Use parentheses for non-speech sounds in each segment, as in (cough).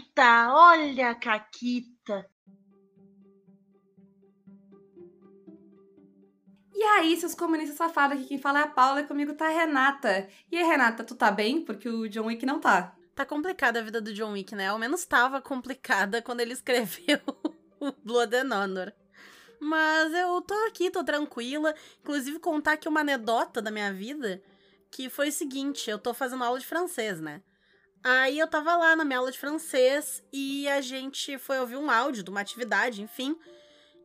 Caquita, olha a Caquita. E aí, seus comunistas safados, aqui quem fala é a Paula e comigo tá a Renata. E aí, Renata, tu tá bem? Porque o John Wick não tá. Tá complicada a vida do John Wick, né? Ao menos tava complicada (laughs) quando ele escreveu o Blood and Honor. Mas eu tô aqui, tô tranquila. Inclusive, contar aqui uma anedota da minha vida, que foi o seguinte, eu tô fazendo aula de francês, né? Aí eu tava lá na minha aula de francês e a gente foi ouvir um áudio de uma atividade, enfim,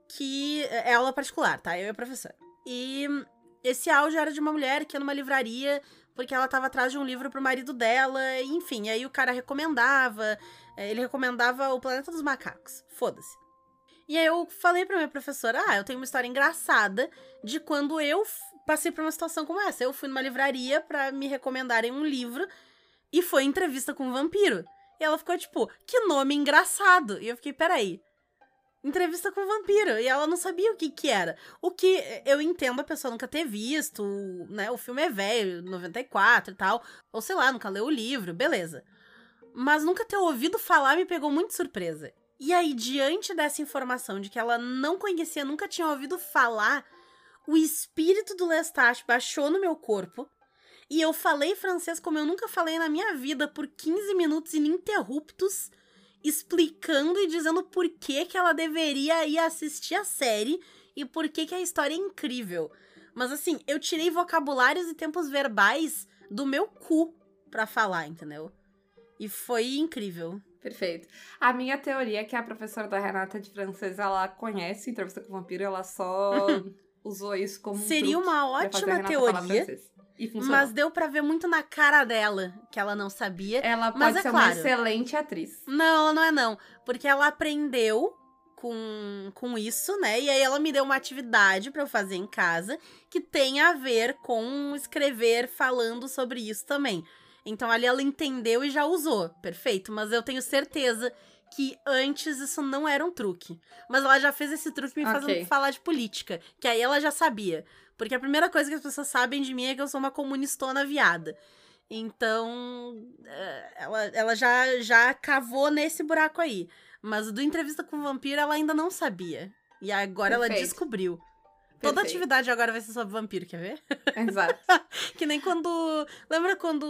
que é aula particular, tá? Eu e a professora. E esse áudio era de uma mulher que ia numa livraria porque ela tava atrás de um livro pro marido dela, enfim, aí o cara recomendava, é, ele recomendava O Planeta dos Macacos. Foda-se. E aí eu falei pra minha professora: "Ah, eu tenho uma história engraçada de quando eu passei por uma situação como essa. Eu fui numa livraria para me recomendarem um livro e foi entrevista com um vampiro. E ela ficou tipo, que nome engraçado. E eu fiquei, peraí. Entrevista com um vampiro. E ela não sabia o que que era. O que eu entendo a pessoa nunca ter visto, né? O filme é velho, 94 e tal. Ou sei lá, nunca leu o livro, beleza. Mas nunca ter ouvido falar me pegou muito surpresa. E aí, diante dessa informação de que ela não conhecia, nunca tinha ouvido falar, o espírito do Lestat baixou no meu corpo e eu falei francês como eu nunca falei na minha vida por 15 minutos ininterruptos, explicando e dizendo por que, que ela deveria ir assistir a série e por que, que a história é incrível. Mas assim, eu tirei vocabulários e tempos verbais do meu cu pra falar, entendeu? E foi incrível. Perfeito. A minha teoria é que a professora da Renata de francês, ela conhece entrevista com o vampiro, ela só (laughs) usou isso como Seria um uma ótima teoria e funcionou. Mas deu pra ver muito na cara dela que ela não sabia. Ela pode mas é ser claro. uma excelente atriz. Não, não é não. Porque ela aprendeu com, com isso, né? E aí ela me deu uma atividade pra eu fazer em casa que tem a ver com escrever falando sobre isso também. Então ali ela entendeu e já usou. Perfeito. Mas eu tenho certeza que antes isso não era um truque. Mas ela já fez esse truque me fazendo falar de política. Que aí ela já sabia. Porque a primeira coisa que as pessoas sabem de mim é que eu sou uma comunistona viada. Então, é, ela, ela já, já cavou nesse buraco aí. Mas do entrevista com o vampiro ela ainda não sabia. E agora ela Perfeito. descobriu. Toda Perfeito. atividade agora vai ser sobre vampiro, quer ver? Exato. (laughs) Que nem quando. Lembra quando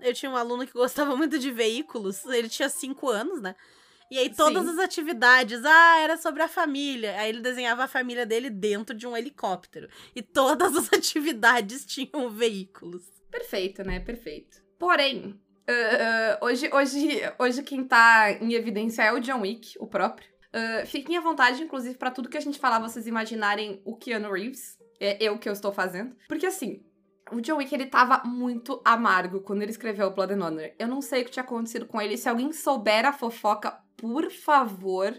eu tinha um aluno que gostava muito de veículos? Ele tinha cinco anos, né? E aí todas Sim. as atividades, ah, era sobre a família. Aí ele desenhava a família dele dentro de um helicóptero. E todas as (laughs) atividades tinham veículos. Perfeito, né? Perfeito. Porém, ah, ah, hoje, hoje, hoje quem tá em evidência é o John Wick, o próprio. Ah, fiquem à vontade, inclusive, pra tudo que a gente falar, vocês imaginarem o Keanu Reeves. É eu que eu estou fazendo. Porque assim, o John Wick, ele tava muito amargo quando ele escreveu o Blood and Honor. Eu não sei o que tinha acontecido com ele. Se alguém souber a fofoca, por favor,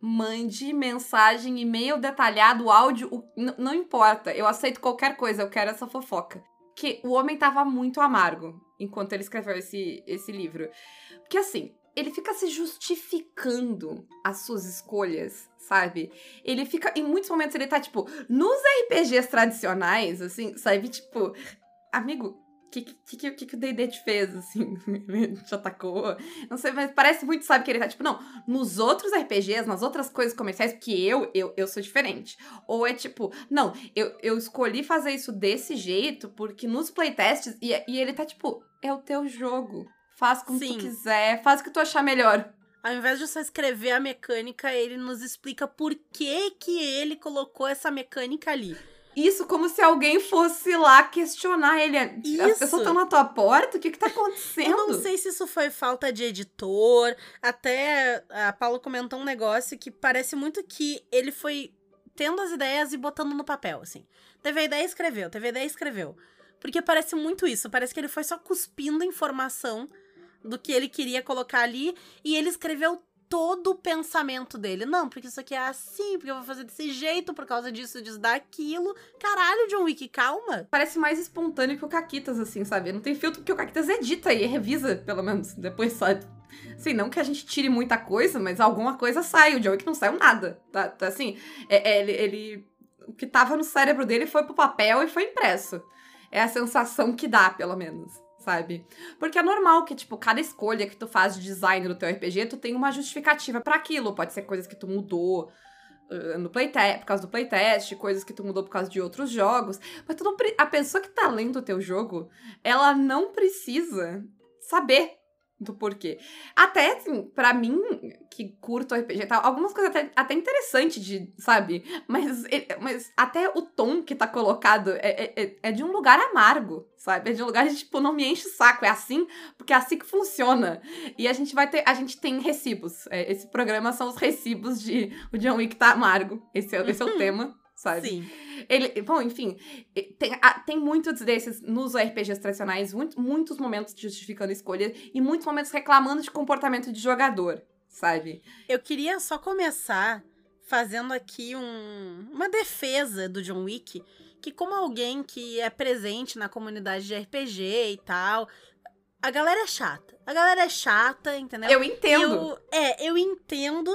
mande mensagem, e-mail detalhado, áudio, o- não importa. Eu aceito qualquer coisa, eu quero essa fofoca. Que o homem tava muito amargo enquanto ele escreveu esse, esse livro. Porque assim, ele fica se justificando as suas escolhas, sabe? Ele fica, em muitos momentos, ele tá tipo, nos RPGs tradicionais, assim, sabe? Tipo, amigo, o que, que, que, que, o D&D te fez, assim? (laughs) te atacou? Não sei, mas parece muito, sabe, que ele tá tipo, não, nos outros RPGs, nas outras coisas comerciais, porque eu, eu, eu sou diferente. Ou é tipo, não, eu, eu escolhi fazer isso desse jeito porque nos playtests, e, e ele tá tipo, é o teu jogo. Faz como Sim. tu quiser, faz o que tu achar melhor. Ao invés de só escrever a mecânica, ele nos explica por que, que ele colocou essa mecânica ali. Isso como se alguém fosse lá questionar ele. As Isso. pessoas estão na tua porta? O que que tá acontecendo? Eu não sei se isso foi falta de editor. Até a Paula comentou um negócio que parece muito que ele foi tendo as ideias e botando no papel, assim. Teve a ideia e escreveu, teve a ideia e escreveu. Porque parece muito isso. Parece que ele foi só cuspindo informação do que ele queria colocar ali e ele escreveu todo o pensamento dele. Não, porque isso aqui é assim, porque eu vou fazer desse jeito, por causa disso, disso, daquilo. Caralho, John Wick, calma. Parece mais espontâneo que o Caquitas, assim, sabe? Não tem filtro porque o Caquitas edita e revisa, pelo menos, depois sabe. Assim, não que a gente tire muita coisa, mas alguma coisa sai. O John Wick não saiu nada, tá? tá assim, é, é, ele, ele... O que tava no cérebro dele foi pro papel e foi impresso. É a sensação que dá, pelo menos, sabe? Porque é normal que, tipo, cada escolha que tu faz de design do teu RPG, tu tem uma justificativa para aquilo. Pode ser coisas que tu mudou uh, no playtest, por causa do playtest, coisas que tu mudou por causa de outros jogos. Mas tu não, a pessoa que tá lendo o teu jogo, ela não precisa saber do porquê. Até, assim, pra mim, que curto RPG e tal, algumas coisas até, até interessantes de, sabe? Mas, mas até o tom que tá colocado é, é, é, é de um lugar amargo, sabe? É de um lugar de, tipo, não me enche o saco. É assim, porque é assim que funciona. E a gente vai ter, a gente tem recibos. É, esse programa são os recibos de o John Wick tá amargo. Esse é, esse é o (laughs) tema sabe? Sim. Ele, bom, enfim, tem, tem muitos desses nos RPGs tradicionais, muito, muitos momentos justificando escolhas e muitos momentos reclamando de comportamento de jogador, sabe? Eu queria só começar fazendo aqui um, uma defesa do John Wick, que como alguém que é presente na comunidade de RPG e tal, a galera é chata. A galera é chata, entendeu? Eu entendo. Eu, é, eu entendo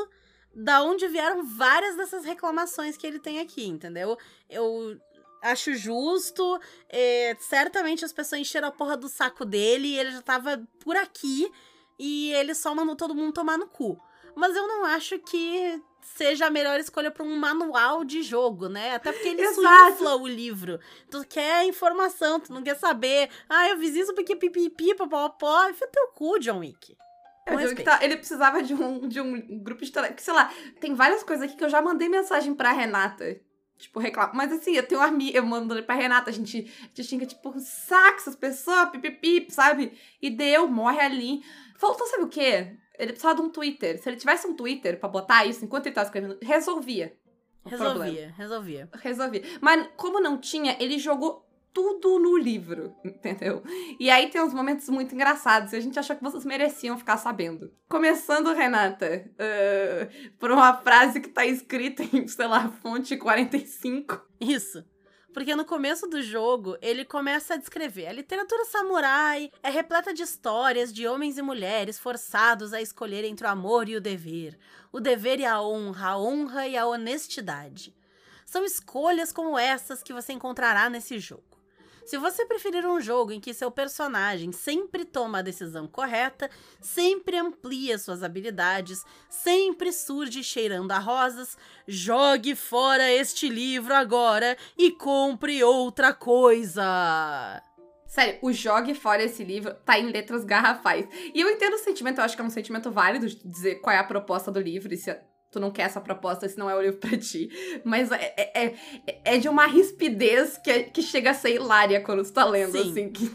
da onde vieram várias dessas reclamações que ele tem aqui, entendeu? Eu acho justo. É, certamente as pessoas encheram a porra do saco dele e ele já tava por aqui e ele só mandou todo mundo tomar no cu. Mas eu não acho que seja a melhor escolha para um manual de jogo, né? Até porque ele insufla o livro. Tu quer informação, tu não quer saber. Ah, eu fiz isso porque pipipi, popopó. Enfia teu cu, John Wick. É, tá, ele precisava de um, de um grupo de telefone. Sei lá, tem várias coisas aqui que eu já mandei mensagem pra Renata. Tipo, reclamo. Mas assim, eu tenho um amigo, eu mando pra Renata, a gente, a gente xinga, tipo, saco essas pessoas, pipipip, sabe? E deu, morre ali. Faltou, sabe o quê? Ele precisava de um Twitter. Se ele tivesse um Twitter pra botar isso enquanto ele tava escrevendo, resolvia. Resolvia, problema. resolvia. Resolvia. Mas como não tinha, ele jogou tudo no livro, (laughs) entendeu? E aí tem uns momentos muito engraçados e a gente achou que vocês mereciam ficar sabendo. Começando, Renata, uh, por uma frase que tá escrita em, sei lá, fonte 45. Isso. Porque no começo do jogo, ele começa a descrever: a literatura samurai é repleta de histórias de homens e mulheres forçados a escolher entre o amor e o dever, o dever e a honra, a honra e a honestidade. São escolhas como essas que você encontrará nesse jogo. Se você preferir um jogo em que seu personagem sempre toma a decisão correta, sempre amplia suas habilidades, sempre surge cheirando a rosas, jogue fora este livro agora e compre outra coisa. Sério, o jogue fora esse livro tá em letras garrafais. E eu entendo o sentimento, eu acho que é um sentimento válido de dizer qual é a proposta do livro e se tu não quer essa proposta, esse não é o livro pra ti. Mas é, é, é, é de uma rispidez que, é, que chega a ser hilária quando tu tá lendo, Sim. assim. Que...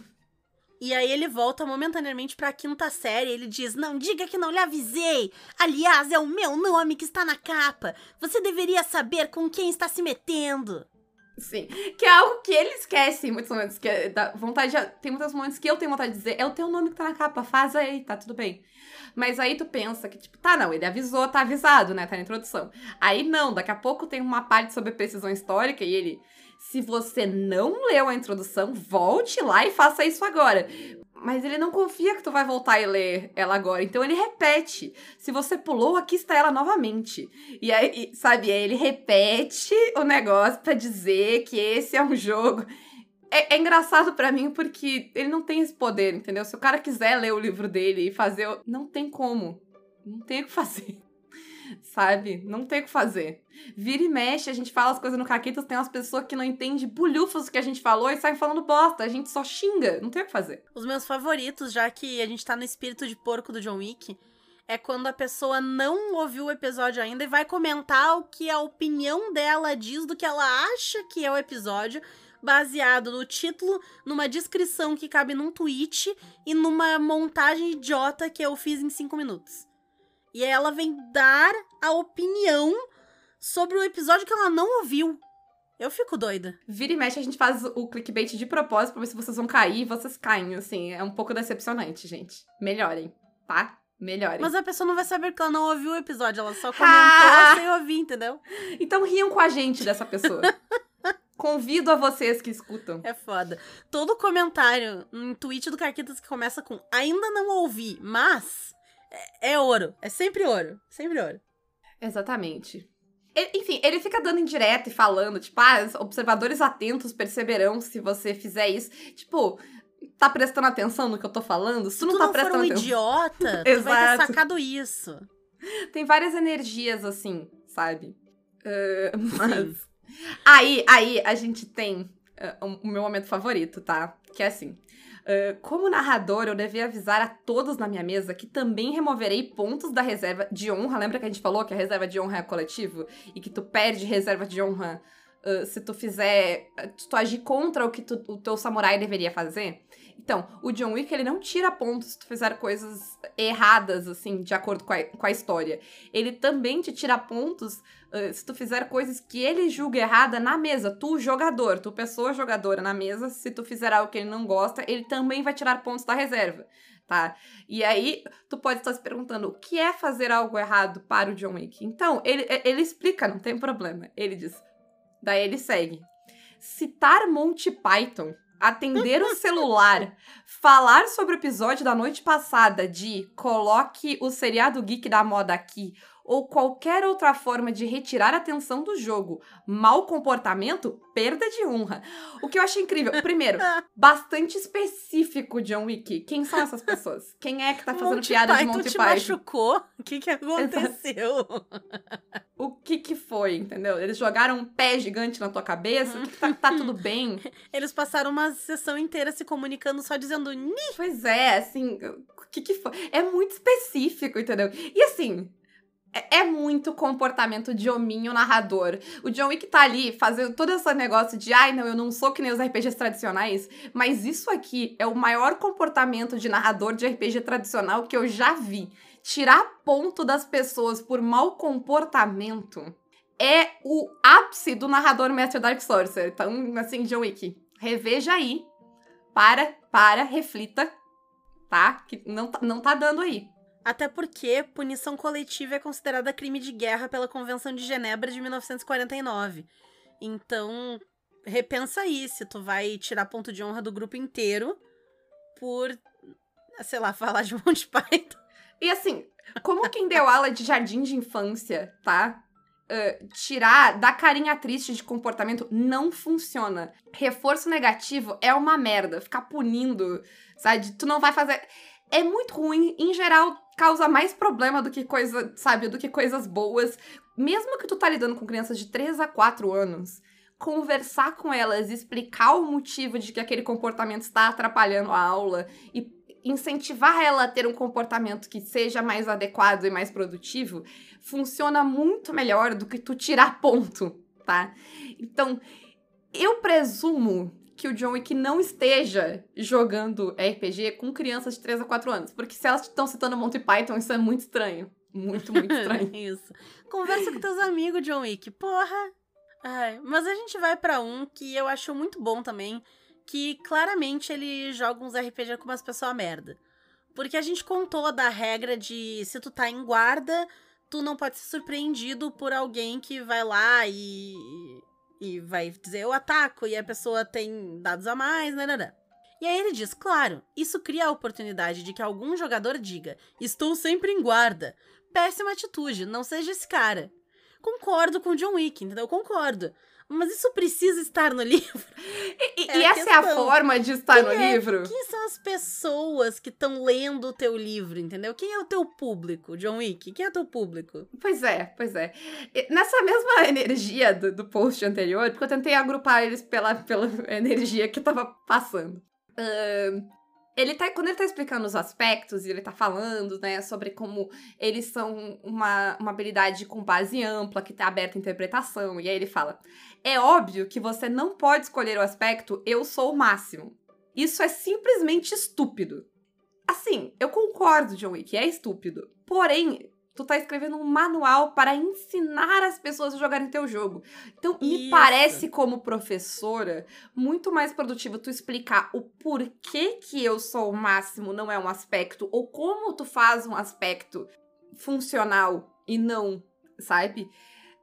E aí ele volta momentaneamente pra quinta série. Ele diz: Não diga que não lhe avisei. Aliás, é o meu nome que está na capa. Você deveria saber com quem está se metendo. Sim. Que é algo que ele esquece em muitos momentos. Que é vontade de, Tem muitos momentos que eu tenho vontade de dizer: É o teu nome que tá na capa, faz aí, tá tudo bem. Mas aí tu pensa que, tipo, tá, não, ele avisou, tá avisado, né? Tá na introdução. Aí não, daqui a pouco tem uma parte sobre precisão histórica e ele. Se você não leu a introdução, volte lá e faça isso agora. Mas ele não confia que tu vai voltar e ler ela agora. Então ele repete. Se você pulou, aqui está ela novamente. E aí, sabe, aí ele repete o negócio para dizer que esse é um jogo. É, é engraçado para mim porque ele não tem esse poder, entendeu? Se o cara quiser ler o livro dele e fazer. Não tem como. Não tem o que fazer. Sabe? Não tem o que fazer. Vira e mexe, a gente fala as coisas no Caquitas, tem umas pessoas que não entendem bulhufas que a gente falou e saem falando bosta. A gente só xinga. Não tem o que fazer. Os meus favoritos, já que a gente tá no espírito de porco do John Wick, é quando a pessoa não ouviu o episódio ainda e vai comentar o que a opinião dela diz do que ela acha que é o episódio baseado no título, numa descrição que cabe num tweet e numa montagem idiota que eu fiz em cinco minutos. E aí ela vem dar a opinião sobre o episódio que ela não ouviu. Eu fico doida. Vira e mexe, a gente faz o clickbait de propósito pra ver se vocês vão cair e vocês caem, assim. É um pouco decepcionante, gente. Melhorem, tá? Melhorem. Mas a pessoa não vai saber que ela não ouviu o episódio, ela só (laughs) comentou sem ouvir, entendeu? Então riam com a gente dessa pessoa. (laughs) Convido a vocês que escutam. É foda. Todo comentário em tweet do Carquitas que começa com ainda não ouvi, mas é, é ouro. É sempre ouro. Sempre ouro. Exatamente. Ele, enfim, ele fica dando indireta e falando, tipo, ah, observadores atentos perceberão se você fizer isso. Tipo, tá prestando atenção no que eu tô falando, se tu não tu tá não for prestando um atenção. idiota, (laughs) tu vai ter sacado isso. Tem várias energias assim, sabe? Eh, mas. Aí, aí a gente tem o o meu momento favorito, tá? Que é assim. Eh, como narrador, eu devia avisar a todos na minha mesa que também removerei pontos da reserva de honra. Lembra que a gente falou que a reserva de honra é coletivo? E que tu perde reserva de honra eh, se tu fizer. Tu agir contra o que tu- o teu samurai deveria fazer? Então, o John Wick, ele não tira pontos se tu fizer coisas erradas, assim, de acordo com a, com a história. Ele também te tira pontos uh, se tu fizer coisas que ele julga errada na mesa. Tu, jogador, tu, pessoa jogadora na mesa, se tu fizer algo que ele não gosta, ele também vai tirar pontos da reserva, tá? E aí, tu pode estar se perguntando, o que é fazer algo errado para o John Wick? Então, ele, ele explica, não tem problema. Ele diz, daí ele segue. Citar Monty Python atender o celular, falar sobre o episódio da noite passada de coloque o seriado geek da moda aqui, ou qualquer outra forma de retirar a atenção do jogo, mau comportamento, perda de honra. O que eu achei incrível, primeiro, (laughs) bastante específico, John Wick. Quem são essas pessoas? Quem é que tá fazendo Monty piada de Python Monty te Python? machucou? O que que aconteceu? O que que foi, entendeu? Eles jogaram um pé gigante na tua cabeça? O que que tá, tá tudo bem? Eles passaram uma sessão inteira se comunicando só dizendo "Ni". Pois é, assim, o que que foi? É muito específico, entendeu? E assim, é, é muito comportamento de hominho narrador. O John Wick tá ali fazendo todo esse negócio de, ai, não, eu não sou que nem os RPGs tradicionais, mas isso aqui é o maior comportamento de narrador de RPG tradicional que eu já vi. Tirar ponto das pessoas por mau comportamento é o ápice do narrador mestre Dark Sorcerer. Então, assim, John Wick, reveja aí. Para, para, reflita, tá? Que não tá, não tá dando aí. Até porque punição coletiva é considerada crime de guerra pela Convenção de Genebra de 1949. Então, repensa aí se tu vai tirar ponto de honra do grupo inteiro por, sei lá, (laughs) falar de Monty Python. E assim, como quem deu aula de jardim de infância, tá? Uh, tirar da carinha triste de comportamento não funciona. Reforço negativo é uma merda. Ficar punindo, sabe? Tu não vai fazer. É muito ruim. Em geral, causa mais problema do que coisa, sabe? Do que coisas boas. Mesmo que tu tá lidando com crianças de 3 a 4 anos, conversar com elas, explicar o motivo de que aquele comportamento está atrapalhando a aula e incentivar ela a ter um comportamento que seja mais adequado e mais produtivo, funciona muito melhor do que tu tirar ponto, tá? Então, eu presumo que o John Wick não esteja jogando RPG com crianças de 3 a 4 anos, porque se elas estão citando Monty Python, isso é muito estranho. Muito, muito (laughs) estranho. Isso. Conversa com teus amigos, John Wick. Porra. Ai, mas a gente vai pra um que eu acho muito bom também, que claramente ele joga uns RPG com umas pessoas merda. Porque a gente contou da regra de se tu tá em guarda, tu não pode ser surpreendido por alguém que vai lá e. e vai dizer eu ataco e a pessoa tem dados a mais, né, né, né. E aí ele diz, claro, isso cria a oportunidade de que algum jogador diga: Estou sempre em guarda. Péssima atitude, não seja esse cara. Concordo com o John Wick, entendeu? Concordo. Mas isso precisa estar no (laughs) livro. E, e É a essa é a forma de estar no Quem é- livro? Quem são as pessoas que estão lendo o teu livro, entendeu? Quem é o teu público, John Wick? Quem é o teu público? Pois é, pois é. E Nessa mesma (laughs) energia do, do post anterior, porque eu tentei agrupar eles pela, pela (laughs) energia que tava passando. Ahn, ele tá, quando ele tá explicando os aspectos e ele tá falando, né, sobre como eles são uma, uma habilidade com base ampla, que tá aberta à interpretação, e aí ele fala: é óbvio que você não pode escolher o aspecto eu sou o máximo. Isso é simplesmente estúpido. Assim, eu concordo, John Wick, é estúpido. Porém, tu tá escrevendo um manual para ensinar as pessoas a jogarem teu jogo. Então, me Isso. parece, como professora, muito mais produtivo tu explicar o porquê que eu sou o máximo não é um aspecto, ou como tu faz um aspecto funcional e não, sabe?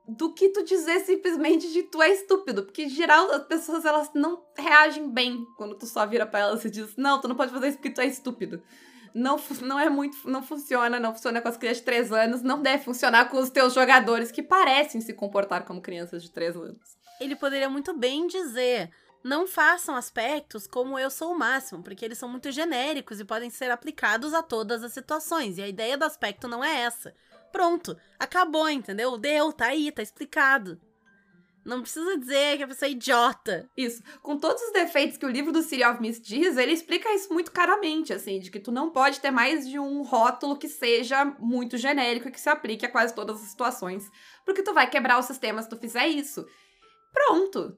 Do que tu dizer simplesmente de tu é estúpido. Porque, em geral, as pessoas elas não reagem bem quando tu só vira pra elas e diz: Não, tu não pode fazer isso porque tu é estúpido. Não, não é muito. Não funciona, não funciona com as crianças de 3 anos, não deve funcionar com os teus jogadores que parecem se comportar como crianças de 3 anos. Ele poderia muito bem dizer: Não façam aspectos como eu sou o máximo, porque eles são muito genéricos e podem ser aplicados a todas as situações. E a ideia do aspecto não é essa. Pronto, acabou, entendeu? Deu, tá aí, tá explicado. Não precisa dizer que a pessoa é idiota. Isso. Com todos os defeitos que o livro do City of Mist diz, ele explica isso muito claramente, assim, de que tu não pode ter mais de um rótulo que seja muito genérico e que se aplique a quase todas as situações. Porque tu vai quebrar o sistema se tu fizer isso. Pronto.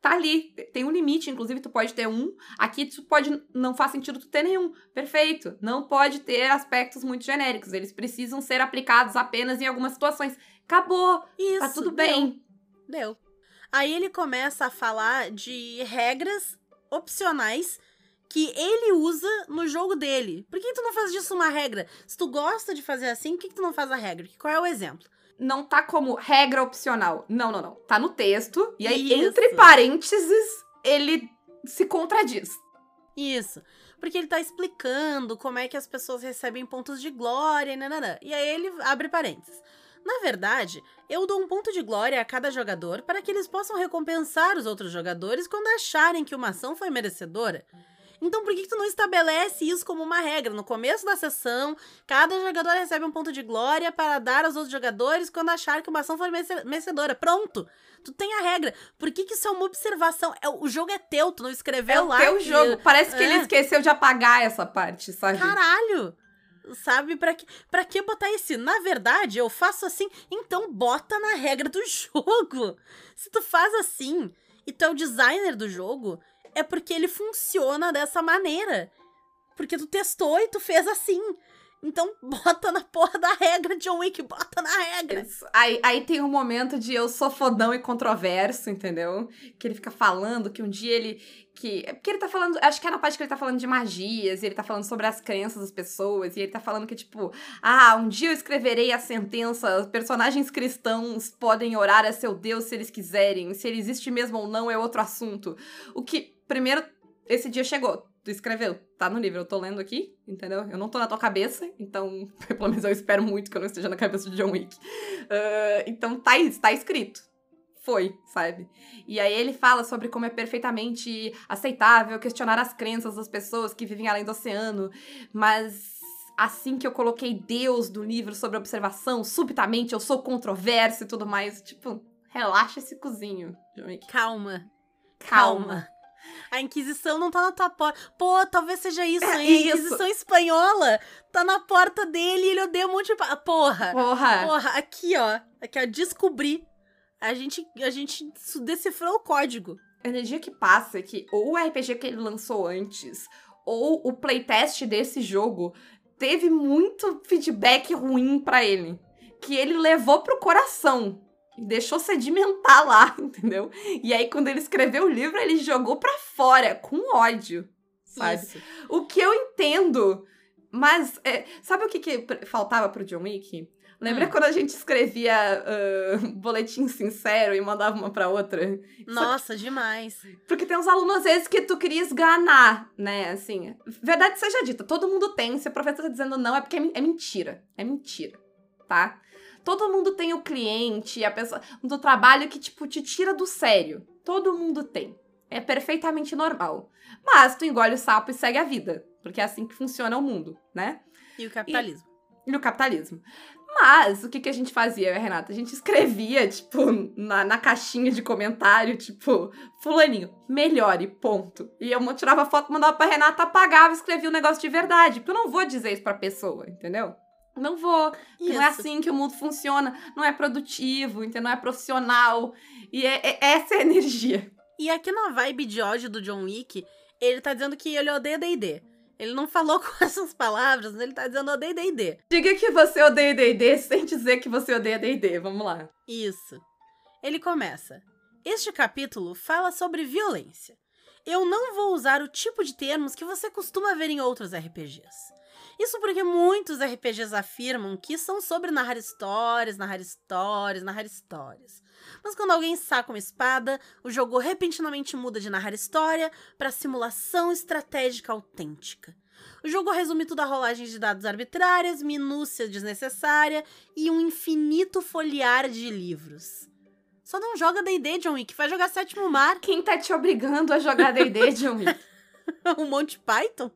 Tá ali. Tem um limite, inclusive tu pode ter um. Aqui tu pode. Não faz sentido tu ter nenhum. Perfeito. Não pode ter aspectos muito genéricos. Eles precisam ser aplicados apenas em algumas situações. Acabou. Isso. Tá tudo bem. Deu. Aí ele começa a falar de regras opcionais que ele usa no jogo dele. Por que tu não faz disso uma regra? Se tu gosta de fazer assim, por que, tu não faz a regra? Qual é o exemplo? Não tá como regra opcional. Não, não, não. Tá no texto. E aí, Isso. entre parênteses, ele se contradiz. Isso. Porque ele tá explicando como é que as pessoas recebem pontos de glória e nananã. E aí ele abre parênteses. Na verdade, eu dou um ponto de glória a cada jogador para que eles possam recompensar os outros jogadores quando acharem que uma ação foi merecedora. Então por que, tu não estabelece isso como uma regra? No começo da sessão, cada jogador recebe um ponto de glória para dar aos outros jogadores quando achar que uma ação foi merece- merecedora. Pronto! Tu tem a regra. Por que, que isso é uma observação? É, o jogo é teu, tu não escreveu É o lá. teu que- jogo. Parece que ele É. esqueceu de apagar essa parte, sabe? Caralho! Sabe, pra que, pra que botar esse? Na verdade, eu faço assim, então bota na regra do (laughs) jogo. Se tu faz assim e tu é o designer do jogo, é porque ele funciona dessa maneira. Porque tu testou e tu fez assim. Então (laughs) bota na porra da regra, John Wick, bota na regra. Aí, aí tem um momento de eu sou fodão e controverso, entendeu? Que ele fica falando que um dia ele. Que, é porque ele tá falando. Acho que é na parte que ele tá falando de magias, e ele tá falando sobre as crenças das pessoas, e ele tá falando que, tipo, ah, um dia eu escreverei a sentença: personagens cristãos podem orar a seu Deus se eles quiserem, se ele existe mesmo ou não é outro assunto. O que, primeiro, esse dia chegou. Tu escreveu, tá no livro, eu tô lendo aqui, entendeu? Eu não tô na tua cabeça, então, (laughs) pelo menos eu espero muito que eu não esteja na cabeça de John Wick. Ah, então tá, tá escrito. Foi, sabe? E aí ele fala sobre como é perfeitamente aceitável questionar as crenças das pessoas que vivem além do oceano, mas assim que eu coloquei Deus no livro sobre observação, subitamente eu sou controverso e tudo mais. Tipo, relaxa esse cozinho, John Wick. Calma, Calma. calma. A Inquisição não tá na tua porta. Pô, talvez seja isso, É hein? A. Inquisição espanhola tá na porta dele e ele odeia um monte de. Porra! Porra! Porra, aqui, ó. Aqui, ó, descobri. A gente, a gente decifrou o código. A energia que passa é que ou o RPG que ele lançou antes, ou o playtest desse jogo teve muito feedback ruim pra ele. Que ele levou pro coração. E deixou sedimentar lá, (laughs) entendeu? E aí, quando ele escreveu o livro, ele jogou pra fora, com ódio. Sabe? Isso. O que eu entendo. Mas, é, sabe o que, que faltava pro John Wick? Lembra Hum. quando a gente escrevia ah, boletim sincero e mandava uma pra outra? Nossa, demais. Porque tem uns alunos, às vezes, que tu queria esganar, né? Assim, verdade seja dita, todo mundo tem. Se o professor tá dizendo não, é porque é, é mentira. É mentira, tá? Todo mundo tem o cliente, a pessoa do trabalho que, tipo, te tira do sério. Todo mundo tem. É perfeitamente normal. Mas tu engole o sapo e segue a vida. Porque é assim que funciona o mundo, né? E o capitalismo. E o capitalismo. Mas, o que, que a gente fazia, eu e Renata? A gente escrevia, tipo, na, na caixinha de comentário, tipo, fulaninho, melhore, ponto. E eu tirava foto, mandava pra Renata, apagava e escrevia um negócio de verdade. Porque eu não vou dizer isso pra pessoa, entendeu? Não vou. Porque Não é assim que o mundo funciona. Não é produtivo, entendeu? Não é profissional. E é, é- essa é a energia. E aqui na vibe de ódio do John Wick, ele tá dizendo que ele odeia D&D. Ele não falou (laughs) com essas palavras, ele tá dizendo odeia D&D. Diga que você odeia D&D sem dizer que você odeia D&D. Vamos lá. Isso. Ele começa. Este capítulo fala sobre violência. Eu não vou usar o tipo de termos que você costuma ver em outros RPGs. Isso porque muitos RPGs afirmam que são sobre narrar histórias, narrar histórias, narrar histórias. Mas quando alguém saca uma espada, o jogo repentinamente muda de narrar história para simulação estratégica autêntica. O jogo resume tudo a rolagens de dados arbitrárias, minúcia desnecessária e um infinito folhear de livros. Só não joga D&D, John Wick. Vai jogar Sétimo Mar. Quem tá te obrigando a jogar D&D, John Wick? (laughs) o Monty Python?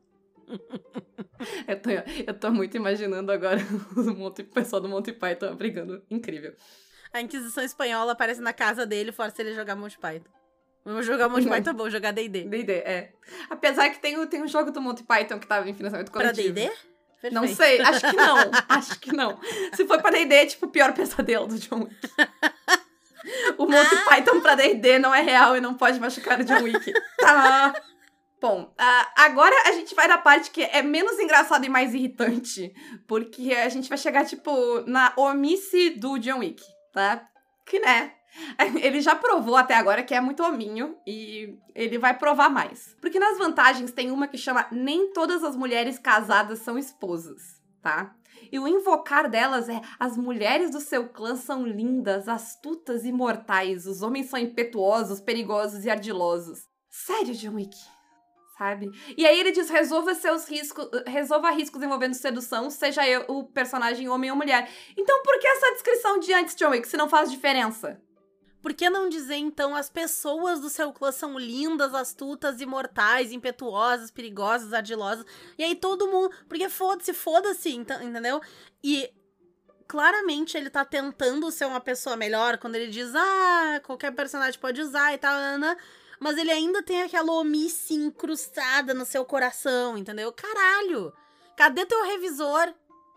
(laughs) eu, tô, eu tô muito imaginando agora (laughs) o pessoal do Monty Python brigando. Incrível. A Inquisição Espanhola aparece na casa dele força ele a jogar Monty Python. Vou jogar Monty Python, tá bom, jogar D&D. D&D, é. Apesar que tem, tem um jogo do Monty Python que tava em financiamento coletivo. Pra D&D? Não sei, acho que não. (laughs) acho que não. Se for pra D&D, é tipo o pior pesadelo do John Wick. o Monty Python pra D&D não é real e não pode machucar o John Wick. Tá. Bom, agora a gente vai na parte que é menos engraçada e mais irritante. Porque a gente vai chegar, tipo, na omisse do John Wick, tá? Que, né, (laughs) Ele já provou até agora que é muito hominho e ele vai provar mais. Porque nas vantagens tem uma que chama Nem todas as mulheres casadas são esposas, tá? E o invocar delas é: as mulheres do seu clã são lindas, astutas e mortais. Os homens são impetuosos, perigosos e ardilosos. Sério, John Wick? Sabe? E aí ele diz: resolva seus riscos, resolva riscos envolvendo sedução, seja eu o personagem homem ou mulher. Então por que essa descrição de antes, John Wick, se não faz diferença? Por que não dizer então as pessoas do seu clã são lindas, astutas, imortais, impetuosas, perigosas, ardilosas? E aí todo mundo. Porque foda-se, foda-se, entendeu? E claramente ele tá tentando ser uma pessoa melhor quando ele diz, ah, qualquer personagem pode usar e tal, Ana. Mas ele ainda tem aquela omisse incrustada no seu coração, entendeu? Caralho! Cadê teu revisor?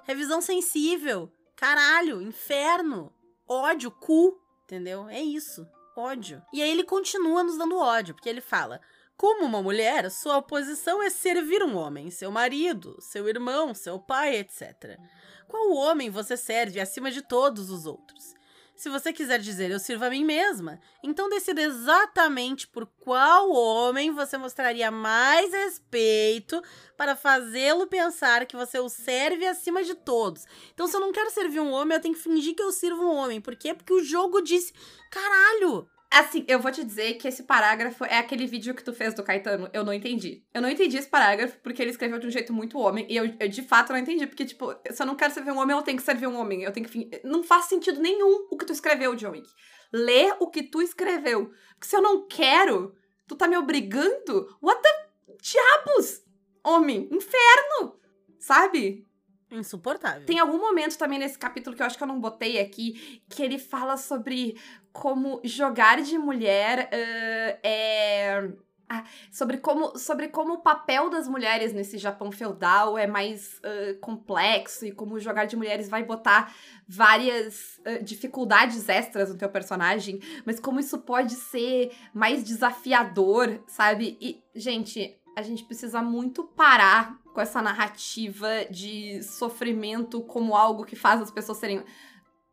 Revisão sensível. Caralho, inferno. Ódio, cu. Entendeu? É isso. Ódio. E aí ele continua nos dando ódio, porque ele fala: como uma mulher, sua posição é servir um homem, seu marido, seu irmão, seu pai, etc. Qual homem você serve acima de todos os outros? Se você quiser dizer eu sirvo a mim mesma, então decida exatamente por qual homem você mostraria mais respeito para fazê-lo pensar que você o serve acima de todos. Então, se eu não quero servir um homem, eu tenho que fingir que eu sirvo um homem. Por quê? Porque o jogo disse: caralho, Assim, eu vou te dizer que esse parágrafo é aquele vídeo que tu fez do Caetano. Eu não entendi. Eu não entendi esse parágrafo porque ele escreveu de um jeito muito homem. E eu, eu de fato não entendi. Porque, tipo, se eu não quero servir um homem, eu tenho que servir um homem. Eu tenho que. Não faz sentido nenhum o que tu escreveu, John Wick. Lê o que tu escreveu. Porque se eu não quero, tu tá me obrigando? What the diabos? Homem, inferno! Sabe? Insuportável. Tem algum momento também nesse capítulo que eu acho que eu não botei aqui, que ele fala sobre como jogar de mulher uh, é. Ah, sobre, como, sobre como o papel das mulheres nesse Japão feudal é mais uh, complexo e como jogar de mulheres vai botar várias uh, dificuldades extras no teu personagem, mas como isso pode ser mais desafiador, sabe? E, gente, a gente precisa muito parar com essa narrativa de sofrimento como algo que faz as pessoas serem.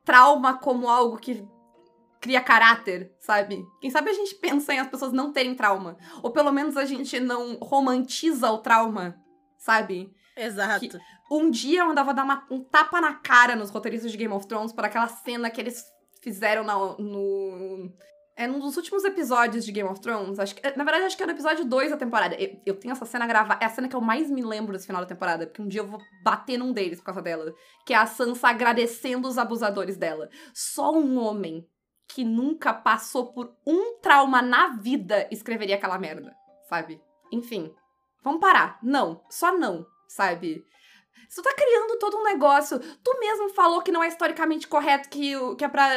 trauma como algo que cria caráter, sabe? Quem sabe a gente pensa em as pessoas não terem trauma. Ou pelo menos a gente não romantiza o trauma, sabe? Exato. Que um dia eu andava dar uma, um tapa na cara nos roteiristas de Game of Thrones por aquela cena que eles fizeram na, no. É num dos últimos episódios de Game of Thrones. Acho que, na verdade, acho que é no episódio 2 da temporada. Eu, eu tenho essa cena gravada. É a cena que eu mais me lembro desse final da temporada. Porque um dia eu vou bater num deles por causa dela. Que é a Sansa agradecendo os abusadores dela. Só um homem que nunca passou por um trauma na vida escreveria aquela merda, sabe? Enfim, vamos parar. Não, só não, sabe? Você tá criando todo um negócio. Tu mesmo falou que não é historicamente correto, que, que é pra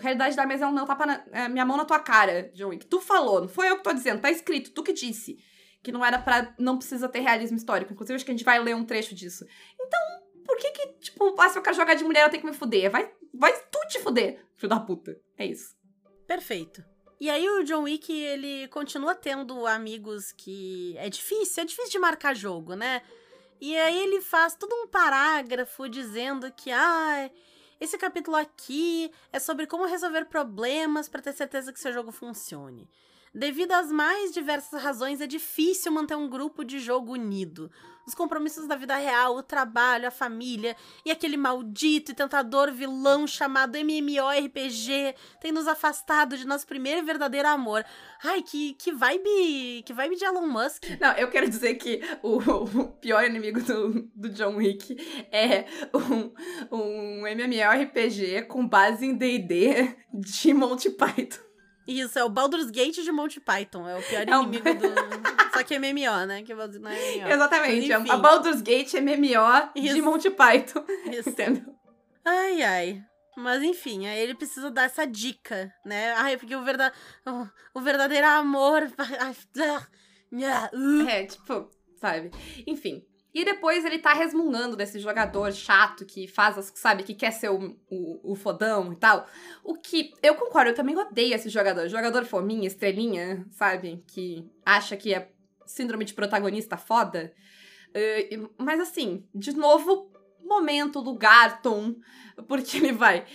realidade da mesa é um não tapa na, é, minha mão na tua cara, John Wick. Tu falou, não foi eu que tô dizendo, tá escrito, tu que disse. Que não era pra. Não precisa ter realismo histórico. Inclusive, acho que a gente vai ler um trecho disso. Então, por que que, tipo, ah, se eu quero jogar de mulher, eu tenho que me fuder? Vai, vai tu te fuder, filho da puta. É isso. Perfeito. E aí o John Wick, ele continua tendo amigos que é difícil, é difícil de marcar jogo, né? E aí ele faz todo um parágrafo dizendo que, ah, esse capítulo aqui é sobre como resolver problemas para ter certeza que seu jogo funcione. Devido às mais diversas razões, é difícil manter um grupo de jogo unido. os compromissos da vida real, o trabalho, a família e aquele maldito e tentador vilão chamado MMORPG tem nos afastado de nosso primeiro verdadeiro amor. Ai, que, que vibe, que vibe de Elon Musk. Não, eu quero dizer que o, o pior inimigo do, do John Wick é um, um MMORPG com base em D&D de Monty Python. Isso, é o Baldur's Gate de Monty Python. É o pior É um- inimigo do. (laughs) Só que é MMO, né? Que não é MMO. Exatamente, Mas, a Baldur's Gate MMO de Isso. Monty Python, (laughs) Isso. entendeu? Ai, ai. Mas enfim, aí ele precisa dar essa dica, né? Ai, porque o, verda... o- verdadeiro amor. ah, uh. É, tipo, sabe? Enfim. E depois ele tá resmungando desse jogador chato que faz as, sabe, que quer ser o, o, o fodão e tal. O que, eu concordo, eu também odeio esse jogador. Jogador fominha, estrelinha, sabe? Que acha que é síndrome de protagonista foda. E- mas assim, de novo, momento, lugar, tom, (laughs) porque ele vai.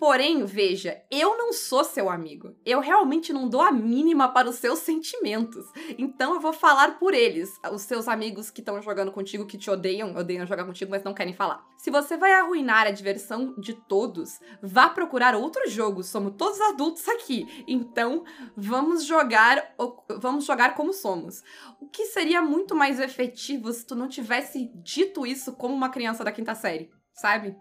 Porém, veja, eu não sou seu amigo. Eu realmente não dou a mínima para os seus sentimentos. Então eu vou falar por eles, os seus amigos que estão jogando contigo, que te odeiam, odeiam jogar contigo, mas não querem falar. Se você vai arruinar a diversão de todos, vá procurar outro jogo. Somos todos adultos aqui. Então vamos jogar, vamos jogar como somos. O que seria muito mais efetivo se tu não tivesse dito isso como uma criança da quinta série, sabe?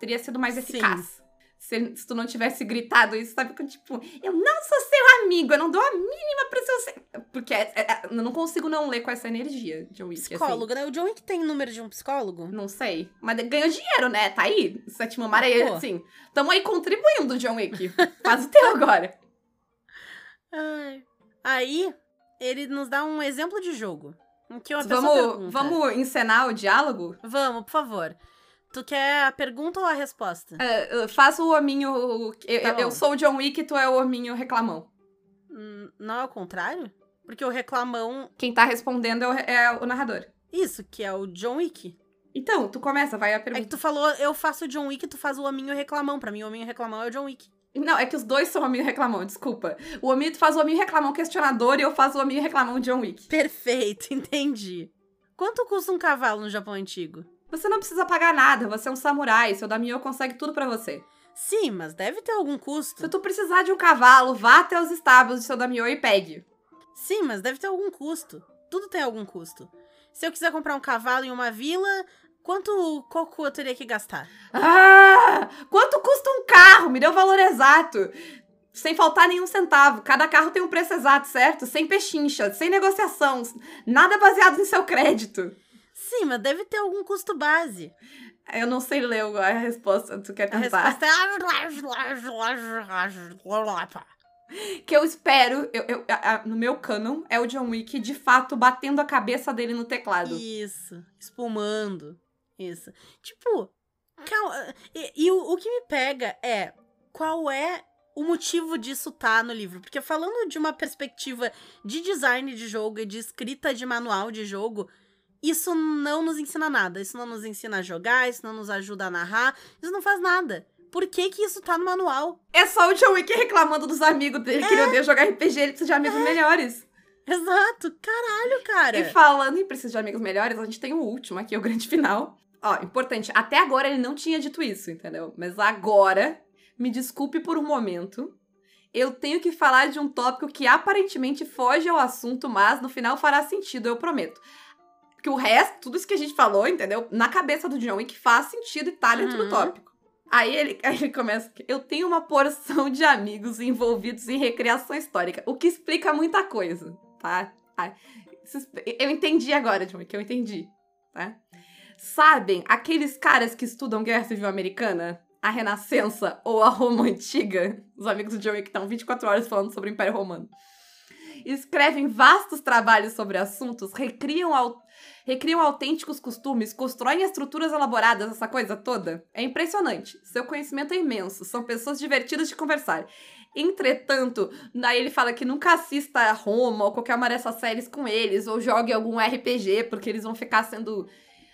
Teria sido mais Sim. Se, se tu não tivesse gritado isso, sabe? Tipo, eu não sou seu amigo, eu não dou a mínima pro seu. se- Porque é- é- eu não consigo não ler com essa energia de Wick. assim. Psicólogo, né? O John Wick tem número de um psicólogo? Não sei. Mas ganhou dinheiro, né? Tá aí. Sétima Mareia, Pô. assim. Tamo aí contribuindo, John Wick. Faz o teu (laughs) agora. Ai. Aí, ele nos dá um exemplo de jogo. Em que uma Vamos, pergunta. vamos encenar o diálogo? Vamos, por favor. Tu quer a pergunta ou a resposta? É, faço o hominho. Eu, Tá eu sou o John Wick e tu é o hominho reclamão. Hum, Não é o contrário? Porque o reclamão. Quem tá respondendo é o, é o narrador. Isso, que é o John Wick. Então, tu começa, vai a É que pergunta. tu falou, eu faço o John Wick, tu faz o hominho reclamão. Pra mim, o hominho reclamão é o John Wick. Não, é que os dois são hominho reclamão, desculpa. O hominho tu faz o hominho reclamão questionador e eu faço o hominho reclamão John Wick. Perfeito, (laughs) entendi. Quanto custa um cavalo no Japão antigo? Você não precisa pagar nada, você é um samurai, seu Daimyo consegue tudo pra você. Sim, mas deve ter algum custo. Se tu precisar de um cavalo, vá até os estábulos de seu Daimyo e pegue. Sim, mas deve ter algum custo. Tudo tem algum custo. Se eu quiser comprar um cavalo em uma vila, quanto coco eu teria que gastar? Ah! Quanto custa um carro? Me dê o valor exato. Sem faltar nenhum centavo. Cada carro tem um preço exato, certo? Sem pechincha, sem negociação. Nada baseado em seu crédito. Sim, mas deve ter algum custo base. Eu não sei ler a resposta, tu quer A tentar? resposta é. Que eu espero, eu, eu- a- a- no meu canon, é o John Wick de fato batendo a cabeça dele no teclado. Isso, espumando. Isso. Tipo, calma. E, e o, o que me pega é qual é o motivo disso tá no livro? Porque falando de uma perspectiva de design de jogo e de escrita de manual de jogo, isso não nos ensina nada. Isso não nos ensina a jogar, isso não nos ajuda a narrar, isso não faz nada. Por que que isso tá no manual? É só o John Wick reclamando dos amigos dele que ele odeia jogar RPG, ele precisa de amigos melhores. Exato, caralho, cara. E falando em precisa de amigos melhores, a gente tem o último aqui, o grande final. Ó, importante, até agora ele não tinha dito isso, entendeu? Mas agora, me desculpe por um momento, eu tenho que falar de um tópico que aparentemente foge ao assunto, mas no final fará sentido, eu prometo. Porque o resto, tudo isso que a gente falou, entendeu? Na cabeça do John Wick faz sentido e tá dentro do Uhum. tópico. Aí ele, (laughs) aí ele começa. Eu tenho uma porção de amigos envolvidos em recreação histórica, o que explica muita coisa, tá? Eu entendi agora, John Wick, eu entendi, tá? Sabem aqueles caras que estudam Guerra Civil Americana? A Renascença ou a Roma Antiga? Os amigos do John Wick estão 24 horas falando sobre o Império Romano. Escrevem vastos trabalhos sobre assuntos, recriam, au- recriam autênticos costumes, constroem estruturas elaboradas, essa coisa toda. É impressionante. Seu conhecimento é imenso. São pessoas divertidas de conversar. Entretanto, daí ele fala que nunca assista a Roma ou qualquer uma dessas séries com eles, ou jogue algum RPG, porque eles vão ficar sendo.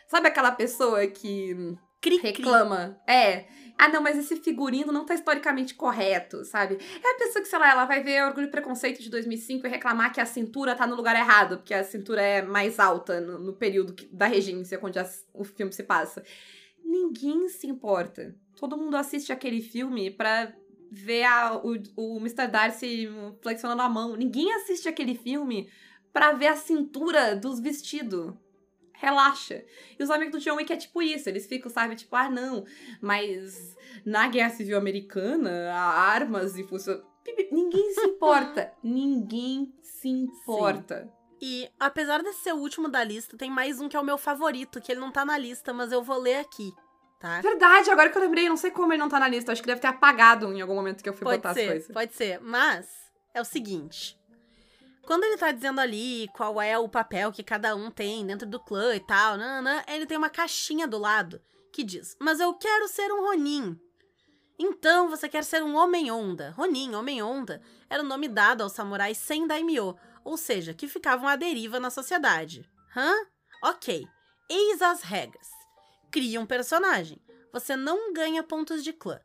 Sabe aquela pessoa que cri reclama. É. Ah, não, mas esse figurino não tá historicamente correto, sabe? É a pessoa que, sei lá, ela vai ver Orgulho e Preconceito de 2005 e reclamar que a cintura tá no lugar errado, porque a cintura é mais alta no, no período que, da regência onde as, o filme se passa. Ninguém se importa. Todo mundo assiste aquele filme pra ver a, o, o Mr. Darcy flexionando a mão. Ninguém assiste aquele filme pra ver a cintura dos vestidos relaxa. E os amigos do John Wick é tipo isso, eles ficam, sabe, tipo, ah, não, mas na Guerra Civil Americana, há armas e funciona. Ninguém se importa. (laughs) Ninguém se importa. Sim. E apesar de ser o último da lista, tem mais um que é o meu favorito, que ele não tá na lista, mas eu vou ler aqui. Tá? Verdade, agora que eu lembrei, não sei como ele não tá na lista. Acho que deve ter apagado em algum momento que eu fui pode botar ser, as coisas. Pode ser, mas é o seguinte. Quando ele tá dizendo ali qual é o papel que cada um tem dentro do clã e tal, nanana, ele tem uma caixinha do lado que diz: Mas eu quero ser um Ronin. Então você quer ser um Homem-Onda. Ronin, Homem-Onda, era o nome dado aos samurais sem daimyo, ou seja, que ficavam à deriva na sociedade. Hã? Ok. Eis as regras. Cria um personagem. Você não ganha pontos de clã.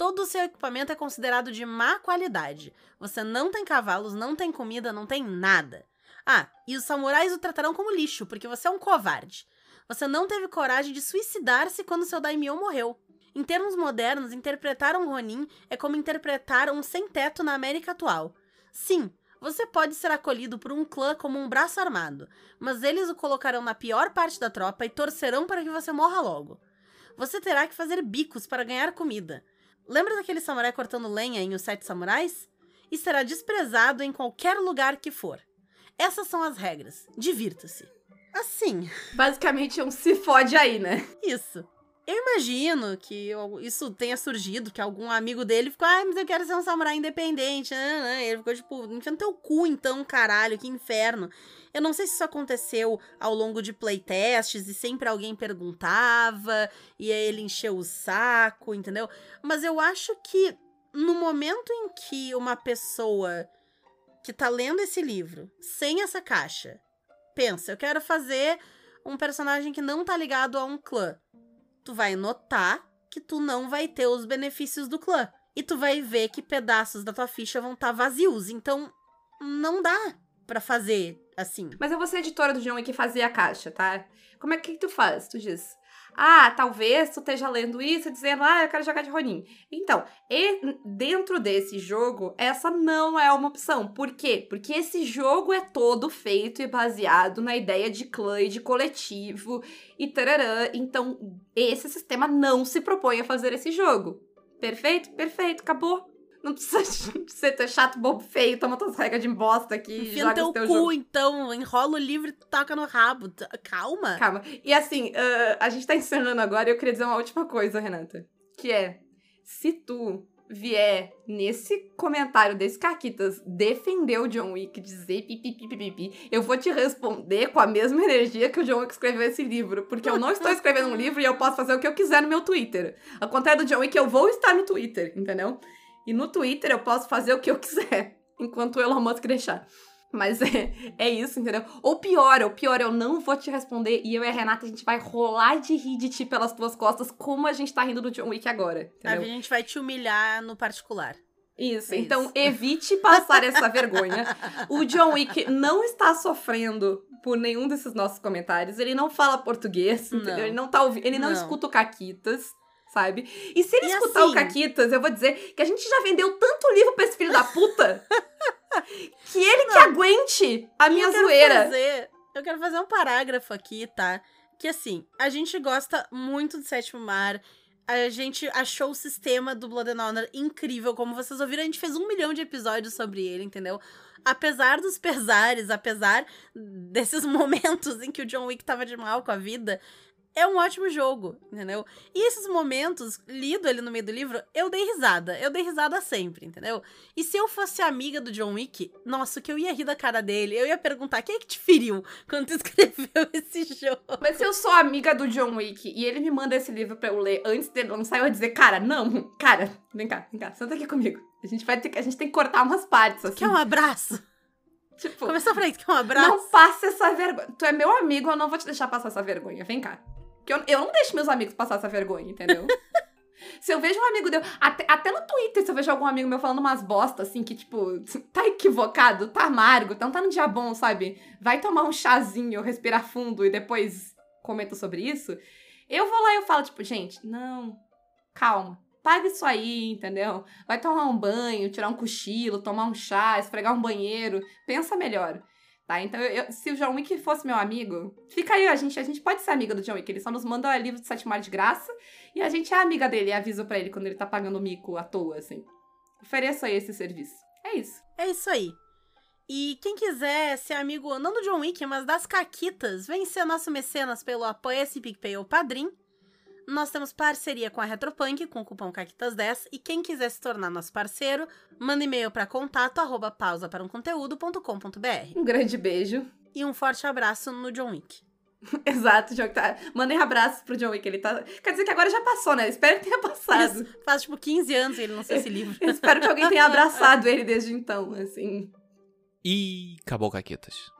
Todo o seu equipamento é considerado de má qualidade. Você não tem cavalos, não tem comida, não tem nada. Ah, e os samurais o tratarão como lixo, porque você é um covarde. Você não teve coragem de suicidar-se quando seu daimyo morreu. Em termos modernos, interpretar um Ronin é como interpretar um sem-teto na América atual. Sim, você pode ser acolhido por um clã como um braço armado, mas eles o colocarão na pior parte da tropa e torcerão para que você morra logo. Você terá que fazer bicos para ganhar comida. Lembra daquele samurai cortando lenha em Os Sete Samurais? E será desprezado em qualquer lugar que for. Essas são as regras. Divirta-se. Assim. Basicamente é um se fode aí, né? Isso. Eu imagino que isso tenha surgido, que algum amigo dele ficou, ai, ah, mas eu quero ser um samurai independente. Ele ficou tipo, enfia no teu cu então, caralho, que inferno. Eu não sei se isso aconteceu ao longo de playtests e sempre alguém perguntava e aí ele encheu o saco, entendeu? Mas eu acho que no momento em que uma pessoa que tá lendo esse livro, sem essa caixa, pensa, eu quero fazer um personagem que não tá ligado a um clã. Tu vai notar que tu não vai ter os benefícios do clã. E tu vai ver que pedaços da tua ficha vão estar tá vazios. Então, não dá para fazer assim. Mas eu vou ser editora do John Wick fazer a caixa, tá? Como é que, tu faz? Tu diz, ah, talvez tu esteja lendo isso dizendo, ah, eu quero jogar de Ronin. Então, dentro desse jogo, essa não é uma opção. Por quê? Porque esse jogo é todo feito e baseado na ideia de clã e de coletivo e tararã. Então, esse sistema não se propõe a fazer esse jogo. Perfeito? Perfeito, acabou. Não precisa ser teu chato, bobo, feio, toma tuas regras de bosta aqui e joga teu teu cu, jogo. então, enrola o livro e toca no rabo. Calma. Calma. E assim, uh, a gente tá encerrando agora e eu queria dizer uma última coisa, Renata. Que é, se tu vier nesse comentário desse Caquitas defender o John Wick, dizer pipipipipi, eu vou te responder com a mesma energia que o John Wick escreveu esse livro. Porque eu não estou escrevendo um livro e eu posso fazer o que eu quiser no meu Twitter. Ao contrário do John Wick, eu vou estar no Twitter, entendeu? E no Twitter eu posso fazer o que eu quiser, (laughs) enquanto o Elon Musk deixar. Mas é, é isso, entendeu? Ou pior, ou pior, eu não vou te responder e eu e a Renata a gente vai rolar de rir de ti pelas tuas costas, como a gente tá rindo do John Wick agora. Entendeu? A gente vai te humilhar no particular. Isso, é então isso. evite passar essa vergonha. O John Wick não está sofrendo por nenhum desses nossos comentários. Ele não fala português, entendeu? Ele não tá ouvindo, ele não, não escuta o Caquitas sabe? E se ele e escutar assim... o Caquitas, eu vou dizer que a gente já vendeu tanto livro pra esse filho da puta (laughs) que ele Não, que aguente a minha eu zoeira. Fazer, eu quero fazer um parágrafo aqui, tá? Que assim, a gente gosta muito do Sétimo Mar. A gente achou o sistema do Blood and Honor incrível. Como vocês ouviram, a gente fez um milhão de episódios sobre ele, entendeu? Apesar dos pesares, apesar desses (laughs) momentos em que o John Wick tava de mal com a vida, é um ótimo jogo, entendeu? E esses momentos, lido ali no meio do livro, eu dei risada. Eu dei risada sempre, entendeu? E se eu fosse amiga do John Wick, nossa, que eu ia rir da cara dele. Eu ia perguntar, quem é que te feriu quando tu (laughs) escreveu esse jogo? Mas se eu sou amiga do John Wick e ele me manda esse livro pra eu ler antes dele lançar, eu ia dizer, cara, não, cara, vem cá, vem cá, senta aqui comigo. A gente vai ter, a gente tem que cortar umas partes, assim. Quer um abraço? (laughs) Tipo, Começou isso, quer um abraço? Não passe essa vergonha. Tu é meu amigo, eu não vou te deixar passar essa vergonha. Vem cá. Que eu, eu não deixo meus amigos passar essa vergonha, entendeu? (laughs) Se eu vejo um amigo meu. Até, até no Twitter, se eu vejo algum amigo meu falando umas bosta, assim, que, tipo, (laughs) tá equivocado, tá amargo, então tá no dia bom, sabe? Vai tomar um chazinho, respirar fundo e depois comenta sobre isso. Eu vou lá e eu falo, tipo, gente, não, calma. Paga isso aí, entendeu? Vai tomar um banho, tirar um cochilo, tomar um chá, esfregar um banheiro. Pensa melhor. Tá? Então, eu, se o John Wick fosse meu amigo, fica aí, a gente, a gente pode ser amiga do John Wick. Ele só nos manda livro de sétimo mar de graça e a gente é amiga dele e avisa pra ele quando ele tá pagando mico à toa, assim. Ofereça aí esse serviço. É isso. É isso aí. E quem quiser ser amigo não do John Wick, mas das Caquitas, vem ser nosso mecenas pelo Apoia-se PicPay ou Padrim. Nós temos parceria com a Retropunk, com o cupom CAQUITAS10. E quem quiser se tornar nosso parceiro, manda e-mail para contato arroba pausa para um conteúdo.com.br. Um grande beijo. E um forte abraço no John Wick. (laughs) Exato, John tá. Mandem abraços pro John Wick. Ele tá. Quer dizer que agora já passou, né? Espero que tenha passado. Isso, faz tipo 15 anos ele não sei esse livro. Espero que alguém tenha (laughs) abraçado ele desde então, assim. E acabou, Caquetas.